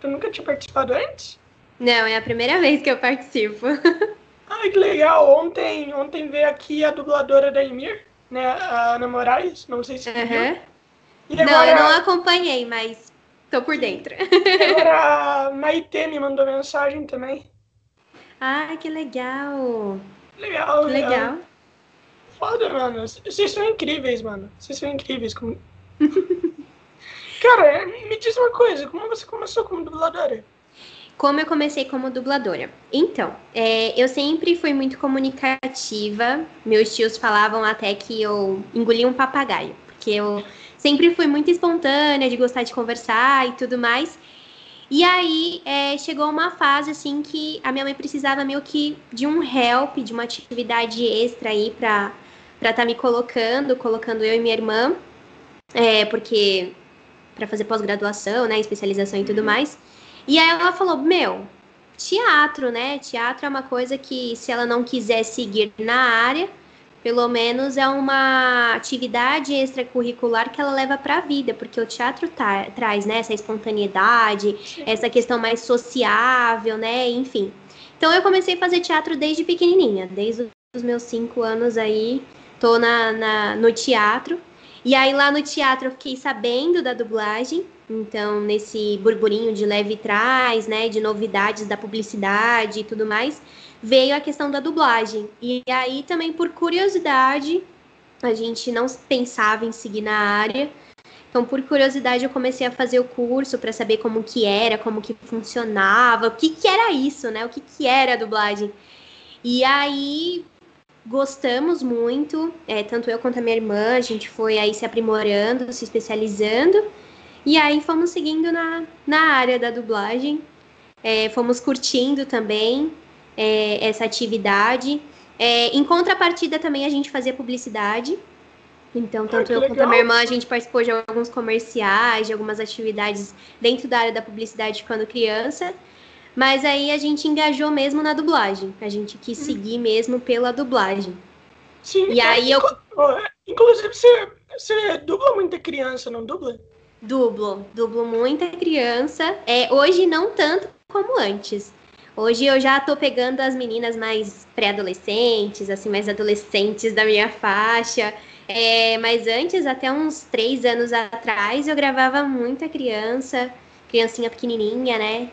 Tu nunca tinha participado antes? Não, é a primeira vez que eu participo. Ai, que legal. Ontem, ontem veio aqui a dubladora da Emir, né? A Ana Moraes, não sei se uhum. viu. E agora, não, eu não acompanhei, mas tô por dentro. Agora a Maite me mandou mensagem também. Ah, que legal. Legal, que legal. legal. Foda, mano. Vocês são incríveis, mano. Vocês são incríveis. Como... Cara, me diz uma coisa. Como você começou como dubladora? Como eu comecei como dubladora? Então, é, eu sempre fui muito comunicativa. Meus tios falavam até que eu engoli um papagaio. Porque eu sempre fui muito espontânea, de gostar de conversar e tudo mais. E aí é, chegou uma fase assim que a minha mãe precisava meio que de um help, de uma atividade extra aí para para estar tá me colocando, colocando eu e minha irmã, é, porque para fazer pós-graduação, né, especialização e tudo uhum. mais. E aí ela falou: "Meu, teatro, né? Teatro é uma coisa que se ela não quiser seguir na área, pelo menos é uma atividade extracurricular que ela leva para a vida, porque o teatro tá, traz né, essa espontaneidade, Sim. essa questão mais sociável, né? Enfim. Então eu comecei a fazer teatro desde pequenininha, desde os meus cinco anos aí, tô na, na, no teatro. E aí lá no teatro eu fiquei sabendo da dublagem, então nesse burburinho de leve trás, né, de novidades da publicidade e tudo mais, veio a questão da dublagem. E aí também por curiosidade, a gente não pensava em seguir na área. Então, por curiosidade, eu comecei a fazer o curso para saber como que era, como que funcionava, o que que era isso, né? O que que era a dublagem. E aí gostamos muito, é, tanto eu quanto a minha irmã, a gente foi aí se aprimorando, se especializando, e aí fomos seguindo na, na área da dublagem, é, fomos curtindo também é, essa atividade. É, em contrapartida também a gente fazia publicidade, então, tanto eu quanto a minha irmã, a gente participou de alguns comerciais, de algumas atividades dentro da área da publicidade quando criança. Mas aí a gente engajou mesmo na dublagem. A gente quis seguir mesmo pela dublagem. Sim, e aí eu. Inclusive, você, você dubla muita criança, não dubla? Dublo, dublo muita criança. É, hoje não tanto como antes. Hoje eu já tô pegando as meninas mais pré-adolescentes, assim, mais adolescentes da minha faixa. É, mas antes, até uns três anos atrás, eu gravava muita criança, criancinha pequenininha, né?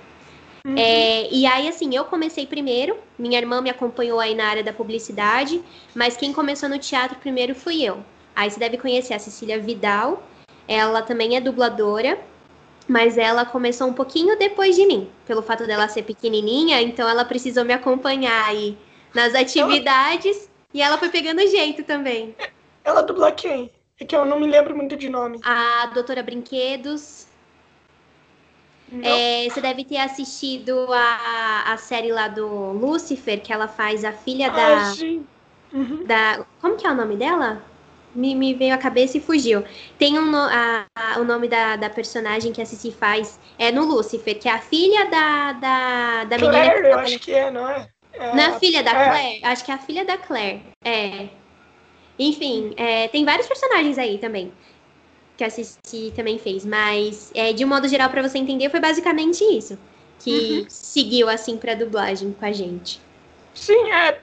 Uhum. É, e aí, assim, eu comecei primeiro, minha irmã me acompanhou aí na área da publicidade, mas quem começou no teatro primeiro fui eu. Aí você deve conhecer a Cecília Vidal, ela também é dubladora, mas ela começou um pouquinho depois de mim, pelo fato dela ser pequenininha, então ela precisou me acompanhar aí nas atividades ela... e ela foi pegando jeito também. Ela dubla quem? É que eu não me lembro muito de nome. A Doutora Brinquedos, é, você deve ter assistido a, a série lá do Lucifer, que ela faz a filha da. Ah. Uhum. da como que é o nome dela? Me, me veio a cabeça e fugiu. Tem um, a, a, o nome da, da personagem que a Cici faz é no Lucifer, que é a filha da, da, da Claire, menina. Que eu acho que é, não é? é não é a filha da é. Claire? Acho que é a filha da Claire. É. Enfim, é, tem vários personagens aí também que a Cici também fez, mas é, de um modo geral, para você entender, foi basicamente isso que uhum. seguiu assim para dublagem com a gente. Sim, é.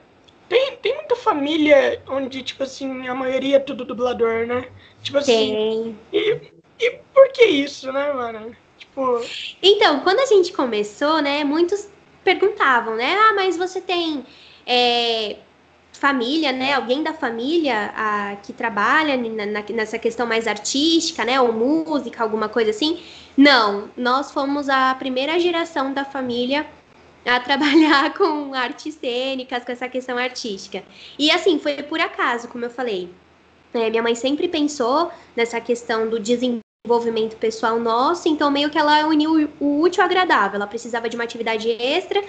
Tem, tem muita família onde, tipo assim, a maioria é tudo dublador, né? Tipo assim. Tem. E, e por que isso, né, mano? Tipo. Então, quando a gente começou, né, muitos perguntavam, né? Ah, mas você tem. É, família, né? Alguém da família a, que trabalha na, nessa questão mais artística, né? Ou música, alguma coisa assim. Não, nós fomos a primeira geração da família a trabalhar com artes cênicas, com essa questão artística. E assim, foi por acaso, como eu falei. É, minha mãe sempre pensou nessa questão do desenvolvimento pessoal nosso, então meio que ela uniu o útil ao agradável. Ela precisava de uma atividade extra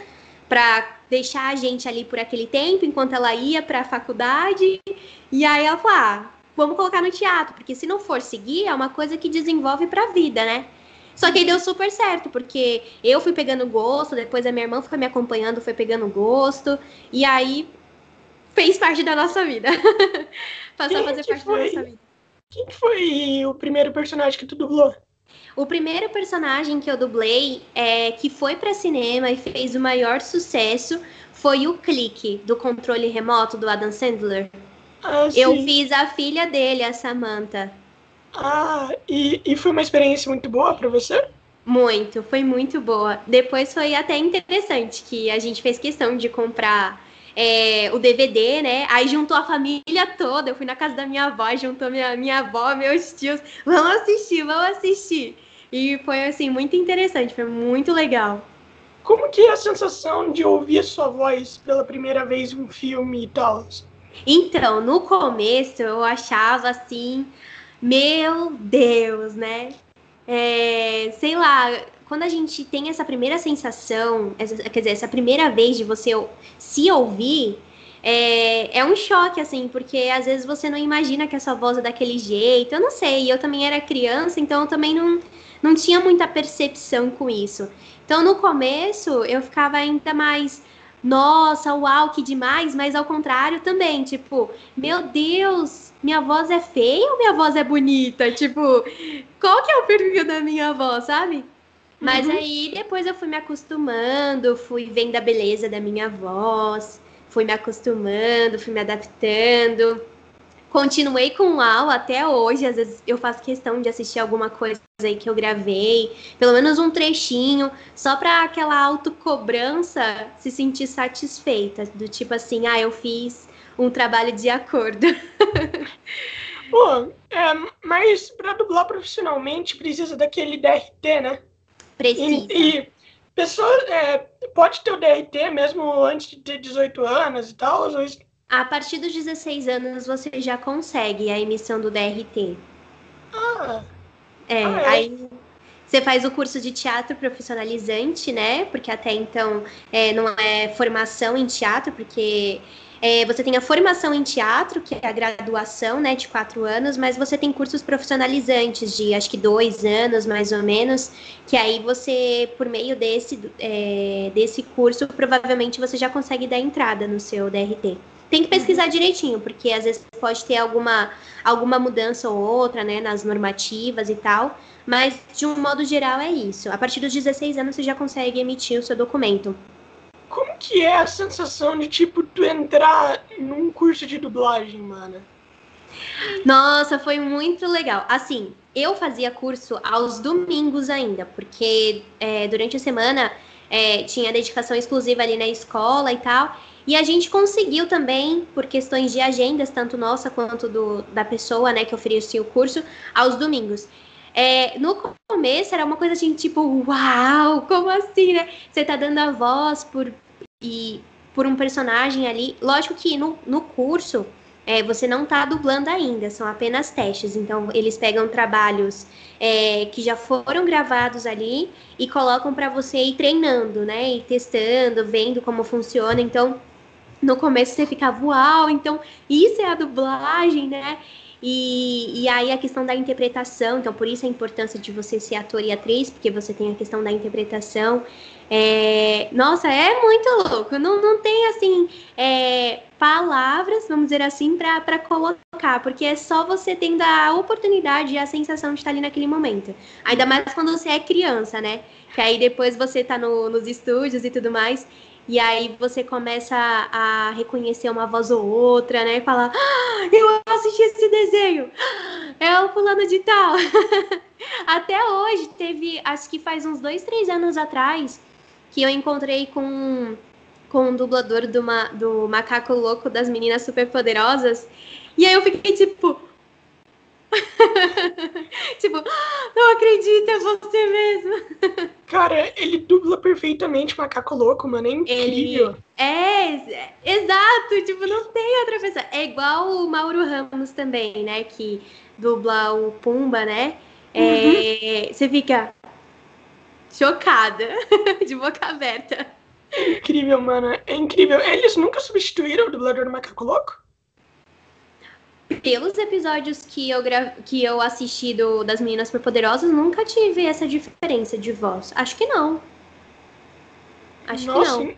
para deixar a gente ali por aquele tempo, enquanto ela ia para a faculdade. E aí ela falou: ah, vamos colocar no teatro, porque se não for seguir, é uma coisa que desenvolve para a vida, né? Só que aí deu super certo, porque eu fui pegando gosto, depois a minha irmã foi me acompanhando, foi pegando gosto, e aí fez parte da nossa vida. Passou Quem a fazer parte foi? da nossa vida. Quem foi o primeiro personagem que tu dublou? O primeiro personagem que eu dublei, é, que foi para cinema e fez o maior sucesso, foi o Clique, do controle remoto do Adam Sandler. Ah, eu fiz a filha dele, a Samantha. Ah, e, e foi uma experiência muito boa para você? Muito, foi muito boa. Depois foi até interessante que a gente fez questão de comprar é, o DVD, né? Aí juntou a família toda. Eu fui na casa da minha avó, juntou minha, minha avó, meus tios. Vamos assistir, vamos assistir. E foi assim, muito interessante, foi muito legal. Como que é a sensação de ouvir a sua voz pela primeira vez em um filme e tal? Então, no começo eu achava assim, meu Deus, né? É, sei lá, quando a gente tem essa primeira sensação, essa, quer dizer, essa primeira vez de você se ouvir, é, é um choque, assim, porque às vezes você não imagina que a sua voz é daquele jeito. Eu não sei, eu também era criança, então eu também não, não tinha muita percepção com isso. Então, no começo, eu ficava ainda mais nossa, uau, que demais, mas ao contrário também, tipo, meu Deus, minha voz é feia ou minha voz é bonita? Tipo, qual que é o perfil da minha voz, sabe? Mas uhum. aí depois eu fui me acostumando, fui vendo a beleza da minha voz, fui me acostumando, fui me adaptando. Continuei com o AU até hoje, às vezes eu faço questão de assistir alguma coisa aí que eu gravei, pelo menos um trechinho, só para aquela autocobrança se sentir satisfeita, do tipo assim, ah, eu fiz um trabalho de acordo. Pô, é, mas para dublar profissionalmente precisa daquele DRT, né? Precisa. E, e pessoa é, pode ter o DRT mesmo antes de ter 18 anos e tal? Ou a partir dos 16 anos você já consegue a emissão do DRT. Ah. É, ah, é. aí você faz o curso de teatro profissionalizante, né? Porque até então é, não é formação em teatro, porque é, você tem a formação em teatro, que é a graduação, né, de quatro anos, mas você tem cursos profissionalizantes de acho que dois anos, mais ou menos, que aí você, por meio desse, é, desse curso, provavelmente você já consegue dar entrada no seu DRT. Tem que pesquisar direitinho, porque às vezes pode ter alguma, alguma mudança ou outra, né, nas normativas e tal. Mas, de um modo geral, é isso. A partir dos 16 anos, você já consegue emitir o seu documento. Como que é a sensação de, tipo, tu entrar num curso de dublagem, mano? Nossa, foi muito legal. Assim, eu fazia curso aos domingos ainda, porque é, durante a semana é, tinha dedicação exclusiva ali na escola e tal. E a gente conseguiu também, por questões de agendas, tanto nossa quanto do, da pessoa né, que oferecia o curso, aos domingos. É, no começo era uma coisa assim, tipo, uau, como assim, né? Você tá dando a voz por, e, por um personagem ali. Lógico que no, no curso é, você não tá dublando ainda, são apenas testes. Então, eles pegam trabalhos é, que já foram gravados ali e colocam para você ir treinando, né? E testando, vendo como funciona. Então, no começo você ficava, uau, então isso é a dublagem, né? E, e aí a questão da interpretação, então por isso a importância de você ser ator e atriz, porque você tem a questão da interpretação. É, nossa, é muito louco. Não, não tem assim é, palavras, vamos dizer assim, para colocar, porque é só você tendo a oportunidade e a sensação de estar ali naquele momento. Ainda mais quando você é criança, né? Que aí depois você tá no, nos estúdios e tudo mais. E aí você começa a, reconhecer uma voz ou outra, né? E falar, ah, eu assisti esse desenho, é o fulano de tal. Até hoje, teve, acho que faz uns dois, três anos atrás, que eu encontrei com, com um dublador do, do Macaco Louco das Meninas Superpoderosas. E aí eu fiquei tipo, tipo, não acredito, é você mesmo. Cara, ele dubla perfeitamente Macaco Louco, mano, é incrível. Ele... É, exato, tipo, não tem outra pessoa. É igual o Mauro Ramos também, né, que dubla o Pumba, né? É, uhum. Você fica chocada, de boca aberta. É incrível, mano, é incrível. Eles nunca substituíram o dublador do Macaco Louco? Pelos episódios que eu, gra... que eu assisti do, das Meninas Superpoderosas, nunca tive essa diferença de voz. Acho que não. Acho Nossa, que não.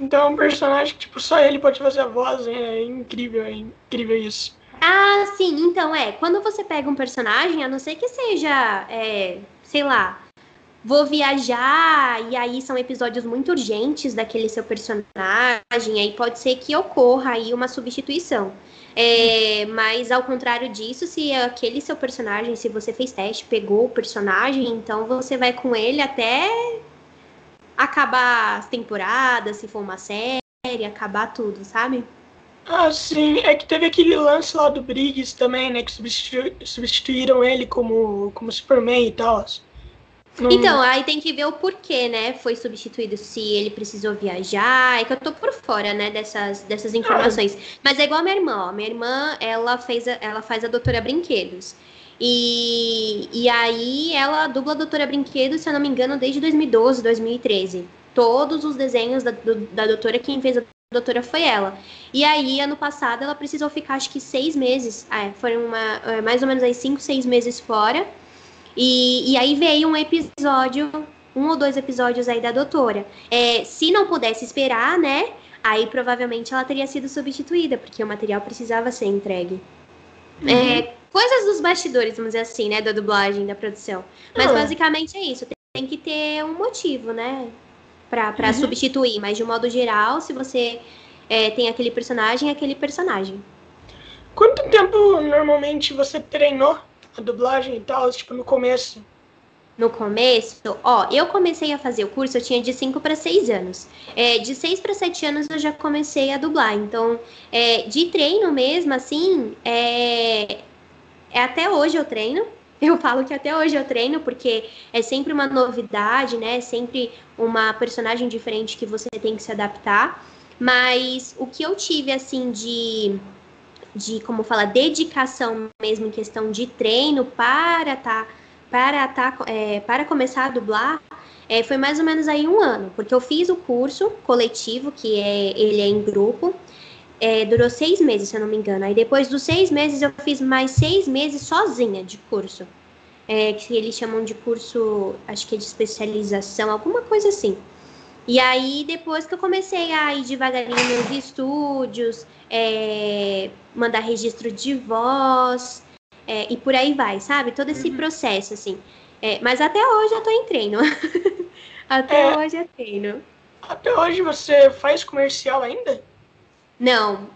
Então é um personagem que, tipo, só ele pode fazer a voz. É incrível, é incrível isso. Ah, sim, então é. Quando você pega um personagem, a não ser que seja, é, sei lá, vou viajar, e aí são episódios muito urgentes daquele seu personagem, aí pode ser que ocorra aí uma substituição. É, mas ao contrário disso, se aquele seu personagem, se você fez teste, pegou o personagem, então você vai com ele até acabar as temporadas, se for uma série, acabar tudo, sabe? Ah, sim. É que teve aquele lance lá do Briggs também, né? Que substitu substituíram ele como, como Superman e tal. Não... Então, aí tem que ver o porquê, né? Foi substituído, se ele precisou viajar. É que eu tô por fora, né, dessas, dessas informações. Ah. Mas é igual a minha irmã, ó. Minha irmã, ela, fez a, ela faz a Doutora Brinquedos. E, e aí ela dubla a Doutora Brinquedos, se eu não me engano, desde 2012, 2013. Todos os desenhos da, do, da Doutora, quem fez a doutora foi ela. E aí, ano passado, ela precisou ficar, acho que seis meses. Ah, é, foram uma, é, mais ou menos aí cinco, seis meses fora. E, e aí veio um episódio, um ou dois episódios aí da doutora. É, se não pudesse esperar, né? Aí provavelmente ela teria sido substituída, porque o material precisava ser entregue. Uhum. É, coisas dos bastidores, vamos dizer assim, né? Da dublagem, da produção. Mas uhum. basicamente é isso. Tem que ter um motivo, né? para uhum. substituir, mas de um modo geral, se você é, tem aquele personagem, é aquele personagem. Quanto tempo normalmente você treinou a dublagem e tal, tipo, no começo? No começo, ó, eu comecei a fazer o curso, eu tinha de 5 para 6 anos. É, de 6 para 7 anos eu já comecei a dublar. Então, é, de treino mesmo, assim, é, é até hoje eu treino. Eu falo que até hoje eu treino porque é sempre uma novidade, né? É sempre uma personagem diferente que você tem que se adaptar. Mas o que eu tive assim de de como fala dedicação mesmo em questão de treino para tá para tá é, para começar a dublar é, foi mais ou menos aí um ano porque eu fiz o curso coletivo que é ele é em grupo é, durou seis meses, se eu não me engano. Aí depois dos seis meses eu fiz mais seis meses sozinha de curso. É, que eles chamam de curso, acho que é de especialização, alguma coisa assim. E aí, depois que eu comecei a ir devagarinho nos estúdios, é, mandar registro de voz, é, e por aí vai, sabe? Todo esse uhum. processo, assim. É, mas até hoje eu tô em treino. até é. hoje é treino. Até hoje você faz comercial ainda? Não,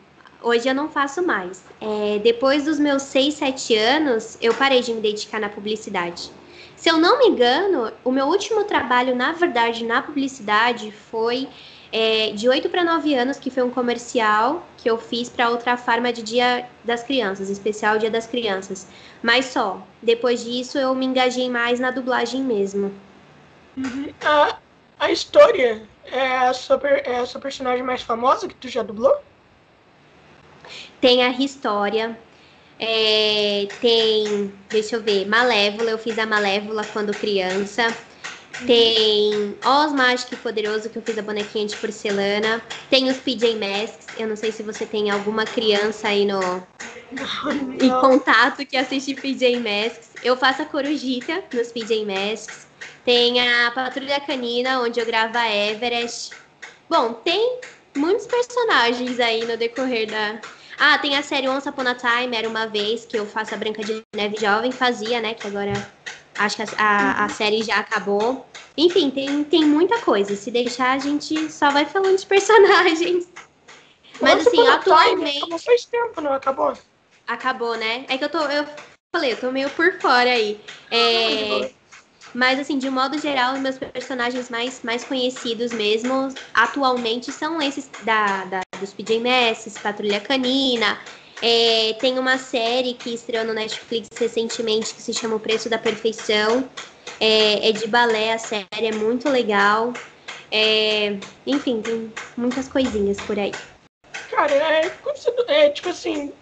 hoje eu não faço mais. É, depois dos meus 6, 7 anos, eu parei de me dedicar na publicidade. Se eu não me engano, o meu último trabalho, na verdade, na publicidade foi é, de 8 para 9 anos, que foi um comercial que eu fiz para outra farma de Dia das Crianças, especial Dia das Crianças. Mas só. Depois disso, eu me engajei mais na dublagem mesmo. Uhum. A, a história é a, sua, é a sua personagem mais famosa que tu já dublou? Tem a História. É, tem, deixa eu ver, Malévola. Eu fiz a Malévola quando criança. Tem Oz Mágico e Poderoso, que eu fiz a bonequinha de porcelana. Tem os PJ Masks. Eu não sei se você tem alguma criança aí no em contato que assiste PJ Masks. Eu faço a Corujita nos PJ Masks. Tem a Patrulha Canina, onde eu gravo a Everest. Bom, tem muitos personagens aí no decorrer da, ah, tem a série Once Upon a Time, era uma vez que eu faço a Branca de Neve jovem, fazia, né? Que agora acho que a, a, a, série já acabou. Enfim, tem, tem muita coisa. Se deixar, a gente só vai falando de personagens. Mas Once assim, atualmente. Acabou faz tempo, não acabou? Acabou, né? É que eu tô. Eu falei, eu tô meio por fora aí. É. Mas, assim, de modo geral, meus personagens mais, mais conhecidos mesmo, atualmente, são esses da, da dos PJ Masks, Patrulha Canina. É, tem uma série que estreou no Netflix recentemente que se chama O Preço da Perfeição. É, é de balé, a série é muito legal. É, enfim, tem muitas coisinhas por aí. Cara, é, é tipo assim,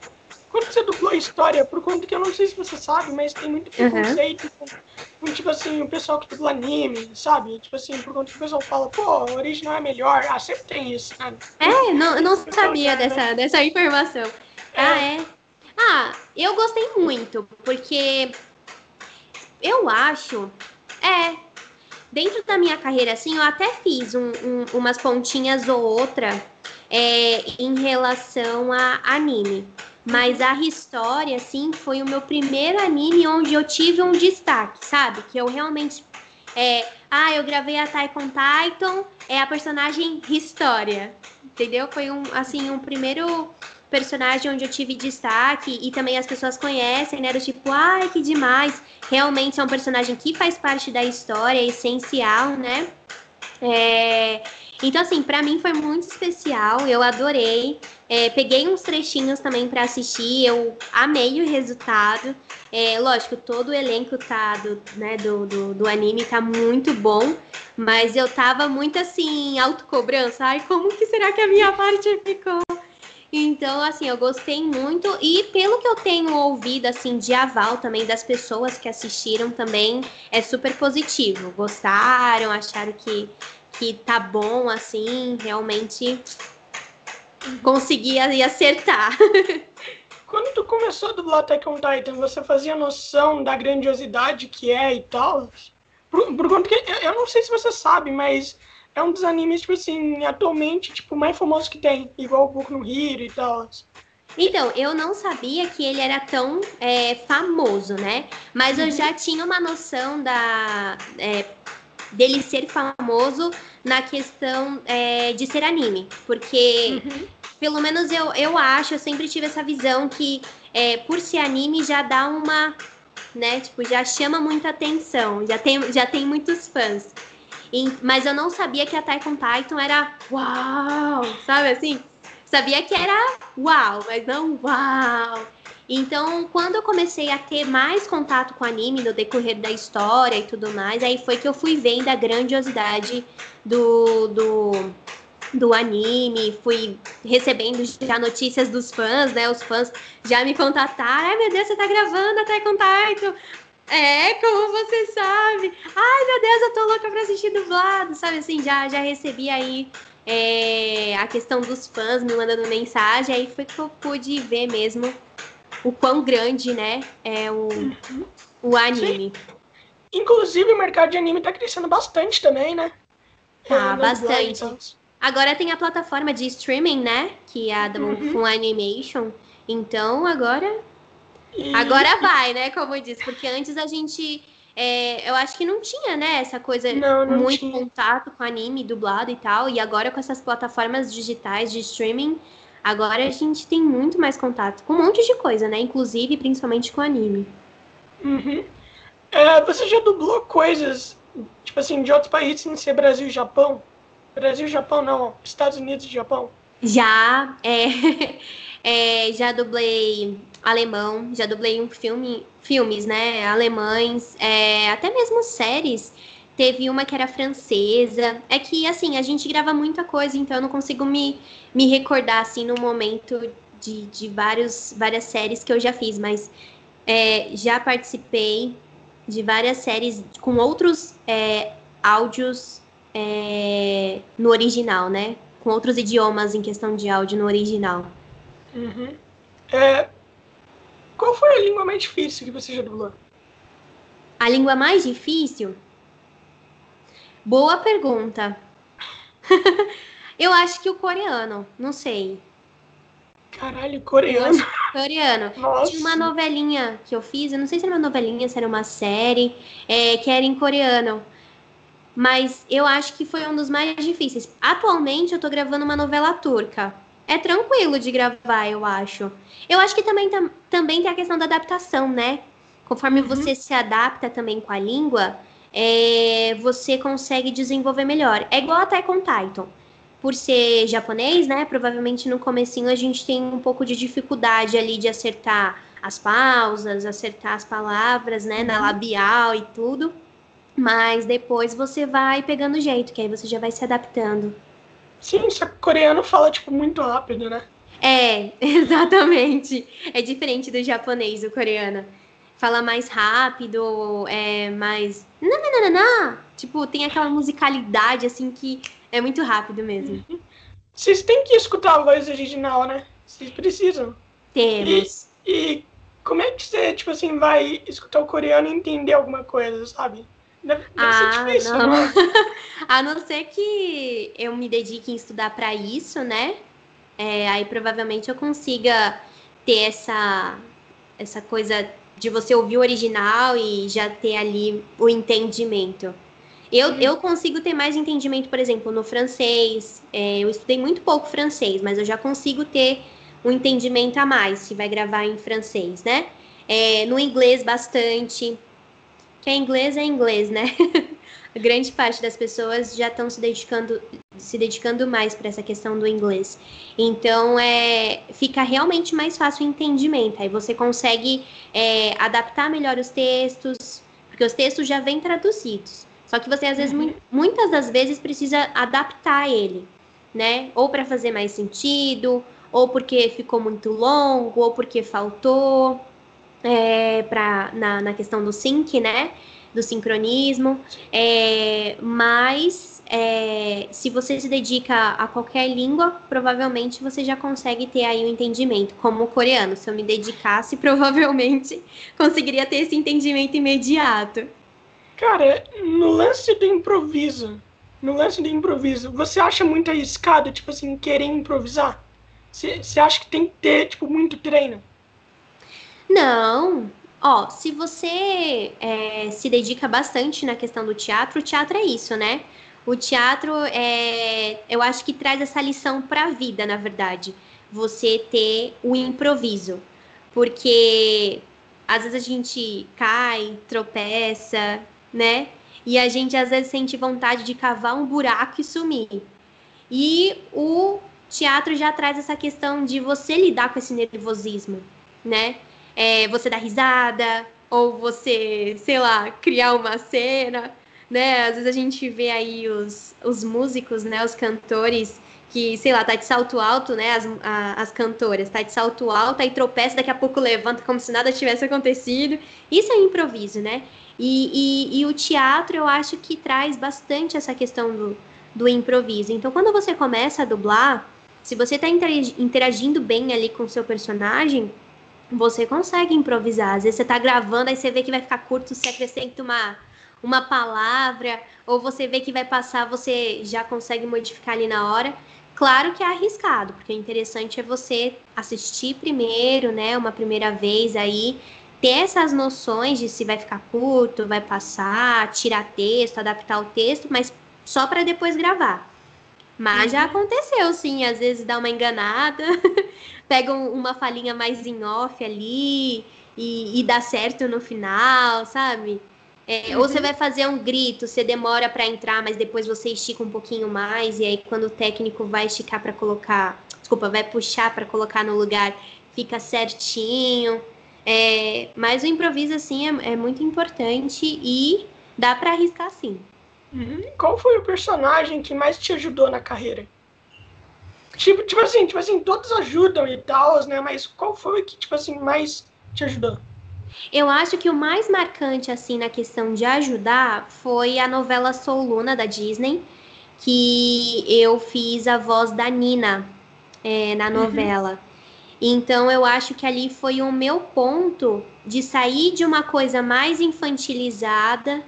quando você dublou a história, por conta que eu não sei se você sabe, mas tem muito preconceito uhum. com, com, tipo assim, o pessoal que dubla anime, sabe? Tipo assim, por conta que o pessoal fala, pô, o original é melhor. Ah, sempre tem isso, sabe? É, não, eu não sabia dessa, né? dessa informação. É. Ah, é? Ah, eu gostei muito, porque eu acho, é, dentro da minha carreira, assim, eu até fiz um, um, umas pontinhas ou outra é, em relação a anime. Mas a história, assim, foi o meu primeiro anime onde eu tive um destaque, sabe? Que eu realmente. É, ah, eu gravei a Taikon Titan, é a personagem História. Entendeu? Foi um, assim, um primeiro personagem onde eu tive destaque e também as pessoas conhecem, né? Do tipo, ai, que demais. Realmente é um personagem que faz parte da história, é essencial, né? É... Então, assim, para mim foi muito especial, eu adorei. É, peguei uns trechinhos também para assistir, eu amei o resultado. É, lógico, todo o elenco tá do, né, do, do, do, anime tá muito bom, mas eu tava muito assim, autocobrança. Ai, como que será que a minha parte ficou? Então, assim, eu gostei muito e pelo que eu tenho ouvido, assim, de aval também das pessoas que assistiram também, é super positivo. Gostaram, acharam que, que tá bom, assim, realmente consegui acertar. Quando tu começou a dublar Attack on Titan, você fazia noção da grandiosidade que é e tal? Por, por conta que, eu, eu não sei se você sabe, mas é um dos animes, tipo assim, atualmente, tipo, mais famoso que tem, igual o Boku no Hero e tal. Então, eu não sabia que ele era tão é, famoso, né? Mas uhum. eu já tinha uma noção da, é, dele ser famoso na questão é, de ser anime. Porque, uhum. pelo menos eu, eu acho, eu sempre tive essa visão que é, por ser anime já dá uma. Né, tipo, já chama muita atenção, já tem, já tem muitos fãs. E, mas eu não sabia que a Taikon Titan era uau, sabe assim? Sabia que era uau, mas não uau. Então, quando eu comecei a ter mais contato com anime no decorrer da história e tudo mais, aí foi que eu fui vendo a grandiosidade do, do, do anime, fui recebendo já notícias dos fãs, né? Os fãs já me contataram, ai meu Deus, você tá gravando até com é, como você sabe? Ai, meu Deus, eu tô louca pra assistir dublado, sabe assim? Já, já recebi aí é, a questão dos fãs me mandando mensagem, aí foi que eu pude ver mesmo o quão grande, né, é o, uhum. o anime. Sim. Inclusive, o mercado de anime tá crescendo bastante também, né? Tá, é, bastante. Agora tem a plataforma de streaming, né? Que é a do uhum. Animation. Então, agora Agora vai, né? Como eu disse, porque antes a gente. É, eu acho que não tinha, né, essa coisa não, não muito tinha. contato com anime dublado e tal. E agora com essas plataformas digitais de streaming, agora a gente tem muito mais contato com um monte de coisa, né? Inclusive, principalmente com anime. Uhum. É, você já dublou coisas, tipo assim, de outros países sem ser Brasil e Japão? Brasil e Japão não, Estados Unidos e Japão. Já, é, é, já dublei alemão, já dublei um filme, filmes, né, alemães, é, até mesmo séries. Teve uma que era francesa. É que, assim, a gente grava muita coisa, então eu não consigo me, me recordar, assim, no momento de, de vários, várias séries que eu já fiz, mas é, já participei de várias séries com outros é, áudios é, no original, né? Com outros idiomas em questão de áudio no original. Uhum. É, qual foi a língua mais difícil que você já dublou? A língua mais difícil? Boa pergunta. eu acho que o coreano, não sei. Caralho, coreano. Coreano. Nossa. Tinha uma novelinha que eu fiz, eu não sei se era uma novelinha, se era uma série, é, que era em coreano. Mas eu acho que foi um dos mais difíceis. Atualmente eu tô gravando uma novela turca é tranquilo de gravar, eu acho. Eu acho que também, tam, também tem a questão da adaptação, né? Conforme uhum. você se adapta também com a língua, é, você consegue desenvolver melhor. É igual até com Titan. Por ser japonês, né? Provavelmente no comecinho a gente tem um pouco de dificuldade ali de acertar as pausas, acertar as palavras, né? Na uhum. labial e tudo. Mas depois você vai pegando jeito, que aí você já vai se adaptando. Sim, só que coreano fala, tipo, muito rápido, né? É, exatamente. É diferente do japonês, o coreano. Fala mais rápido, é mais. Nananana. Tipo, tem aquela musicalidade, assim, que é muito rápido mesmo. Vocês têm que escutar a voz original, né? Vocês precisam. Temos. E, e como é que você, tipo assim, vai escutar o coreano e entender alguma coisa, sabe? Deve, deve ah, ser difícil, não. Né? A não ser que eu me dedique em estudar para isso, né? É, aí provavelmente eu consiga ter essa, essa coisa de você ouvir o original e já ter ali o entendimento. Eu, uhum. eu consigo ter mais entendimento, por exemplo, no francês. É, eu estudei muito pouco francês, mas eu já consigo ter um entendimento a mais se vai gravar em francês, né? É, no inglês, bastante. Que é inglês é inglês, né? grande parte das pessoas já estão se dedicando se dedicando mais para essa questão do inglês. Então, é, fica realmente mais fácil o entendimento. Aí você consegue é, adaptar melhor os textos, porque os textos já vêm traduzidos. Só que você, às vezes, uhum. muitas das vezes, precisa adaptar ele, né? Ou para fazer mais sentido, ou porque ficou muito longo, ou porque faltou é, pra, na, na questão do sync, né? Do sincronismo. É, mas é, se você se dedica a qualquer língua, provavelmente você já consegue ter aí o um entendimento, como o coreano. Se eu me dedicasse, provavelmente conseguiria ter esse entendimento imediato. Cara, no lance do improviso, no lance do improviso, você acha muito arriscado, tipo assim, querer improvisar? Você acha que tem que ter, tipo, muito treino? Não. Ó, se você é, se dedica bastante na questão do teatro, o teatro é isso, né? O teatro, é, eu acho que traz essa lição para a vida, na verdade. Você ter o improviso. Porque às vezes a gente cai, tropeça, né? E a gente às vezes sente vontade de cavar um buraco e sumir. E o teatro já traz essa questão de você lidar com esse nervosismo, né? É, você dar risada, ou você, sei lá, criar uma cena, né? Às vezes a gente vê aí os, os músicos, né? Os cantores que, sei lá, tá de salto alto, né? As, a, as cantoras, tá de salto alto, aí tropeça, daqui a pouco levanta como se nada tivesse acontecido. Isso é improviso, né? E, e, e o teatro eu acho que traz bastante essa questão do, do improviso. Então, quando você começa a dublar, se você está interagindo bem ali com o seu personagem, você consegue improvisar. Às vezes você está gravando, aí você vê que vai ficar curto, você acrescenta uma, uma palavra, ou você vê que vai passar, você já consegue modificar ali na hora. Claro que é arriscado, porque o interessante é você assistir primeiro, né, uma primeira vez aí, ter essas noções de se vai ficar curto, vai passar, tirar texto, adaptar o texto, mas só para depois gravar. Mas uhum. já aconteceu, sim, às vezes dá uma enganada, pega uma falinha mais em off ali e, e dá certo no final, sabe? É, uhum. Ou você vai fazer um grito, você demora para entrar, mas depois você estica um pouquinho mais, e aí quando o técnico vai esticar para colocar, desculpa, vai puxar para colocar no lugar, fica certinho. É, mas o improviso, assim, é, é muito importante e dá para arriscar sim. Uhum. Qual foi o personagem que mais te ajudou na carreira? Tipo, tipo assim, tipo assim, todos ajudam e tal, né? Mas qual foi o que, tipo assim, mais te ajudou? Eu acho que o mais marcante, assim, na questão de ajudar foi a novela Sou Luna, da Disney, que eu fiz a voz da Nina é, na uhum. novela. Uhum. Então eu acho que ali foi o meu ponto de sair de uma coisa mais infantilizada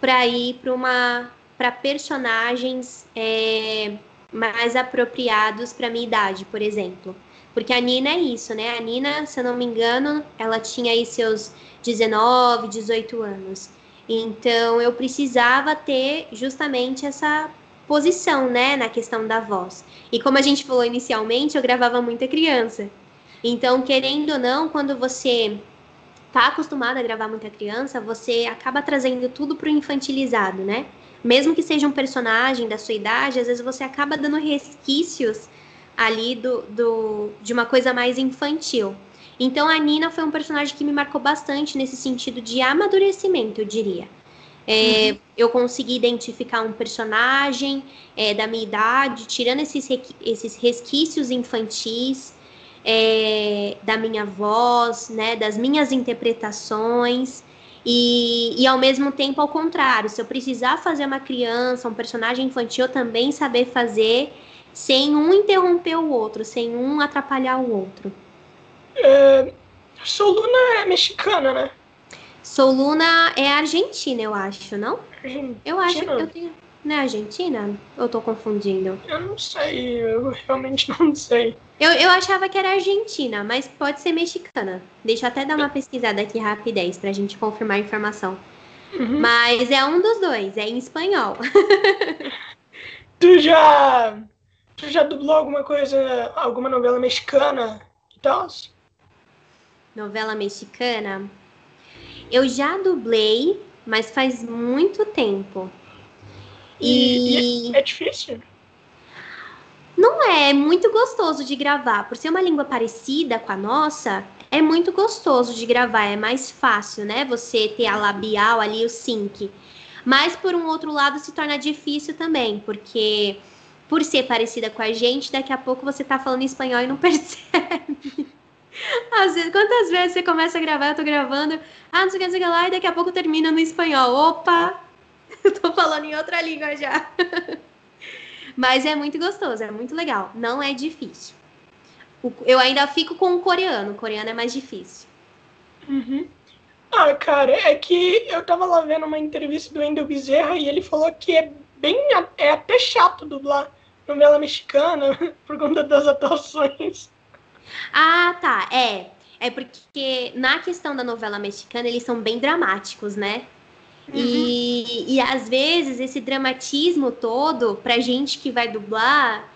para ir para uma para personagens é, mais apropriados para minha idade, por exemplo. Porque a Nina é isso, né? A Nina, se eu não me engano, ela tinha aí seus 19, 18 anos. Então eu precisava ter justamente essa posição, né, na questão da voz. E como a gente falou inicialmente, eu gravava muita criança. Então, querendo ou não, quando você tá acostumado a gravar muita criança, você acaba trazendo tudo pro infantilizado, né? Mesmo que seja um personagem da sua idade, às vezes você acaba dando resquícios ali do, do, de uma coisa mais infantil. Então a Nina foi um personagem que me marcou bastante nesse sentido de amadurecimento, eu diria. É, uhum. Eu consegui identificar um personagem é, da minha idade, tirando esses, esses resquícios infantis é, da minha voz, né, das minhas interpretações. E, e ao mesmo tempo, ao contrário, se eu precisar fazer uma criança, um personagem infantil, eu também saber fazer sem um interromper o outro, sem um atrapalhar o outro. É, Soluna é mexicana, né? Soluna é argentina, eu acho, não? Argentina. Eu acho, eu tenho, Não é Argentina? Ou eu tô confundindo? Eu não sei, eu realmente não sei. Eu, eu achava que era Argentina, mas pode ser mexicana. Deixa eu até dar uma pesquisada aqui rapidez pra gente confirmar a informação. Uhum. Mas é um dos dois, é em espanhol. tu já. Tu já dublou alguma coisa, alguma novela mexicana e tal? Novela mexicana? Eu já dublei, mas faz muito tempo. E, e é, é difícil? Não é, é muito gostoso de gravar. Por ser uma língua parecida com a nossa, é muito gostoso de gravar, é mais fácil, né? Você ter a labial ali, o sync. Mas por um outro lado se torna difícil também, porque por ser parecida com a gente, daqui a pouco você tá falando espanhol e não percebe. Às vezes, quantas vezes você começa a gravar, eu tô gravando, ah, não sei o que, não sei o que lá, e daqui a pouco termina no espanhol. Opa! Eu tô falando em outra língua já. Mas é muito gostoso, é muito legal. Não é difícil. Eu ainda fico com o coreano. O coreano é mais difícil. Uhum. Ah, cara, é que eu tava lá vendo uma entrevista do Wendel Bezerra e ele falou que é bem. É até chato dublar novela mexicana por conta das atuações. Ah, tá. É. É porque na questão da novela mexicana eles são bem dramáticos, né? Uhum. E, e às vezes esse dramatismo todo, pra gente que vai dublar,